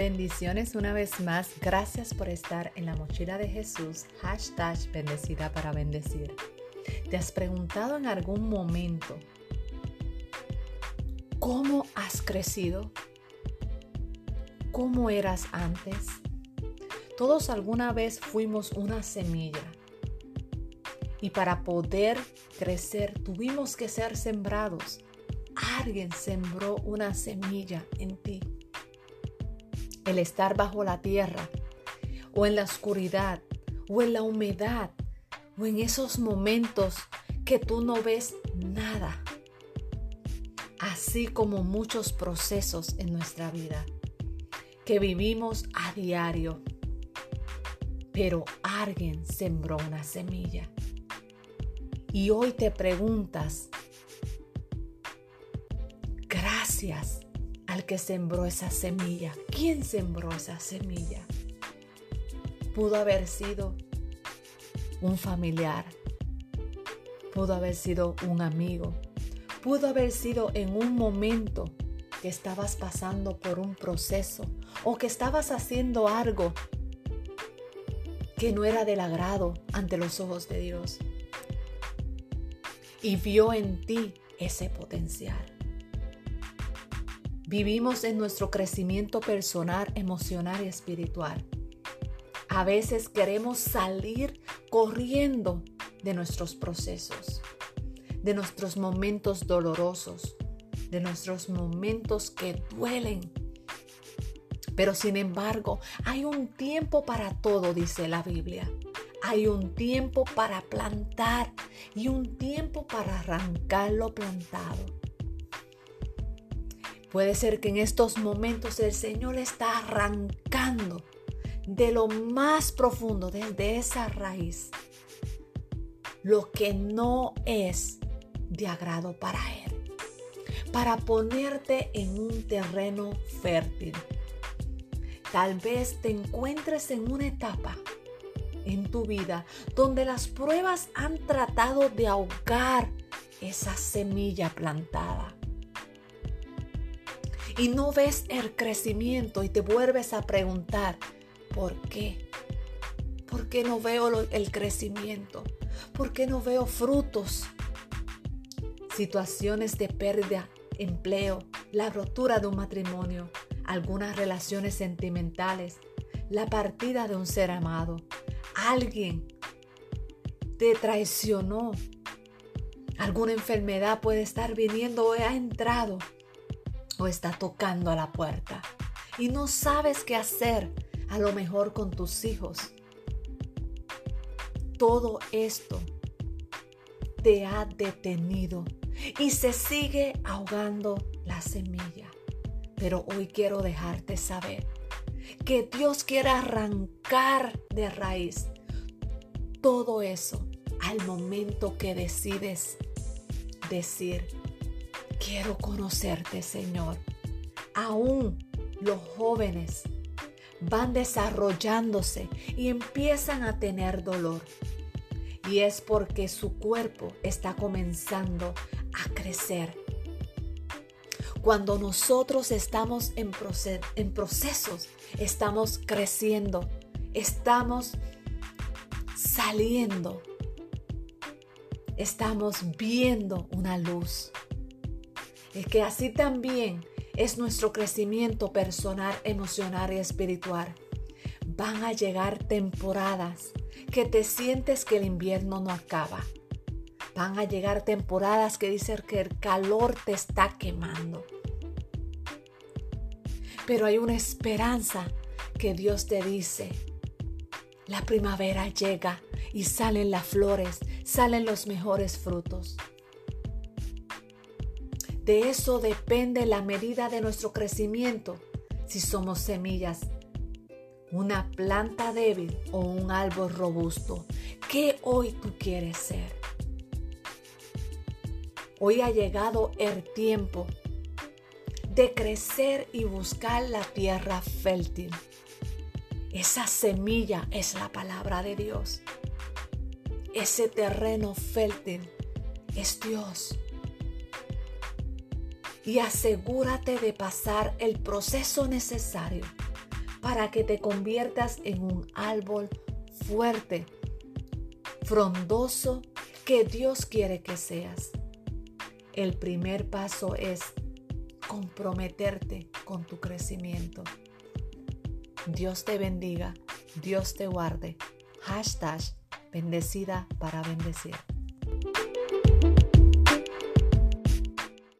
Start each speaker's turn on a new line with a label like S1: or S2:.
S1: Bendiciones una vez más. Gracias por estar en la mochila de Jesús. Hashtag bendecida para bendecir. ¿Te has preguntado en algún momento cómo has crecido? ¿Cómo eras antes? Todos alguna vez fuimos una semilla. Y para poder crecer tuvimos que ser sembrados. Alguien sembró una semilla en ti el estar bajo la tierra, o en la oscuridad, o en la humedad, o en esos momentos que tú no ves nada, así como muchos procesos en nuestra vida que vivimos a diario. Pero alguien sembró una semilla. Y hoy te preguntas, gracias al que sembró esa semilla. ¿Quién sembró esa semilla? Pudo haber sido un familiar, pudo haber sido un amigo, pudo haber sido en un momento que estabas pasando por un proceso o que estabas haciendo algo que no era del agrado ante los ojos de Dios. Y vio en ti ese potencial. Vivimos en nuestro crecimiento personal, emocional y espiritual. A veces queremos salir corriendo de nuestros procesos, de nuestros momentos dolorosos, de nuestros momentos que duelen. Pero sin embargo, hay un tiempo para todo, dice la Biblia. Hay un tiempo para plantar y un tiempo para arrancar lo plantado. Puede ser que en estos momentos el Señor está arrancando de lo más profundo, desde esa raíz, lo que no es de agrado para Él, para ponerte en un terreno fértil. Tal vez te encuentres en una etapa en tu vida donde las pruebas han tratado de ahogar esa semilla plantada y no ves el crecimiento y te vuelves a preguntar, ¿por qué? ¿Por qué no veo el crecimiento? ¿Por qué no veo frutos? Situaciones de pérdida, empleo, la rotura de un matrimonio, algunas relaciones sentimentales, la partida de un ser amado, alguien te traicionó, alguna enfermedad puede estar viniendo o ha entrado está tocando a la puerta y no sabes qué hacer a lo mejor con tus hijos. Todo esto te ha detenido y se sigue ahogando la semilla. Pero hoy quiero dejarte saber que Dios quiere arrancar de raíz todo eso al momento que decides decir, Quiero conocerte, Señor. Aún los jóvenes van desarrollándose y empiezan a tener dolor. Y es porque su cuerpo está comenzando a crecer. Cuando nosotros estamos en, procesos, estamos creciendo, estamos saliendo, estamos viendo una luz es que así también es nuestro crecimiento personal, emocional y espiritual. Van a llegar temporadas que te sientes que el invierno no acaba. Van a llegar temporadas que dicen que el calor te está quemando. Pero hay una esperanza que Dios te dice. La primavera llega y salen las flores, salen los mejores frutos. De eso depende la medida de nuestro crecimiento, si somos semillas, una planta débil o un árbol robusto. ¿Qué hoy tú quieres ser? Hoy ha llegado el tiempo de crecer y buscar la tierra fértil. Esa semilla es la palabra de Dios. Ese terreno fértil es Dios y asegúrate de pasar el proceso necesario para que te conviertas en un árbol fuerte, frondoso, que Dios quiere que seas. El primer paso es comprometerte con tu crecimiento. Dios te bendiga, Dios te guarde. Hashtag bendecida para bendecir.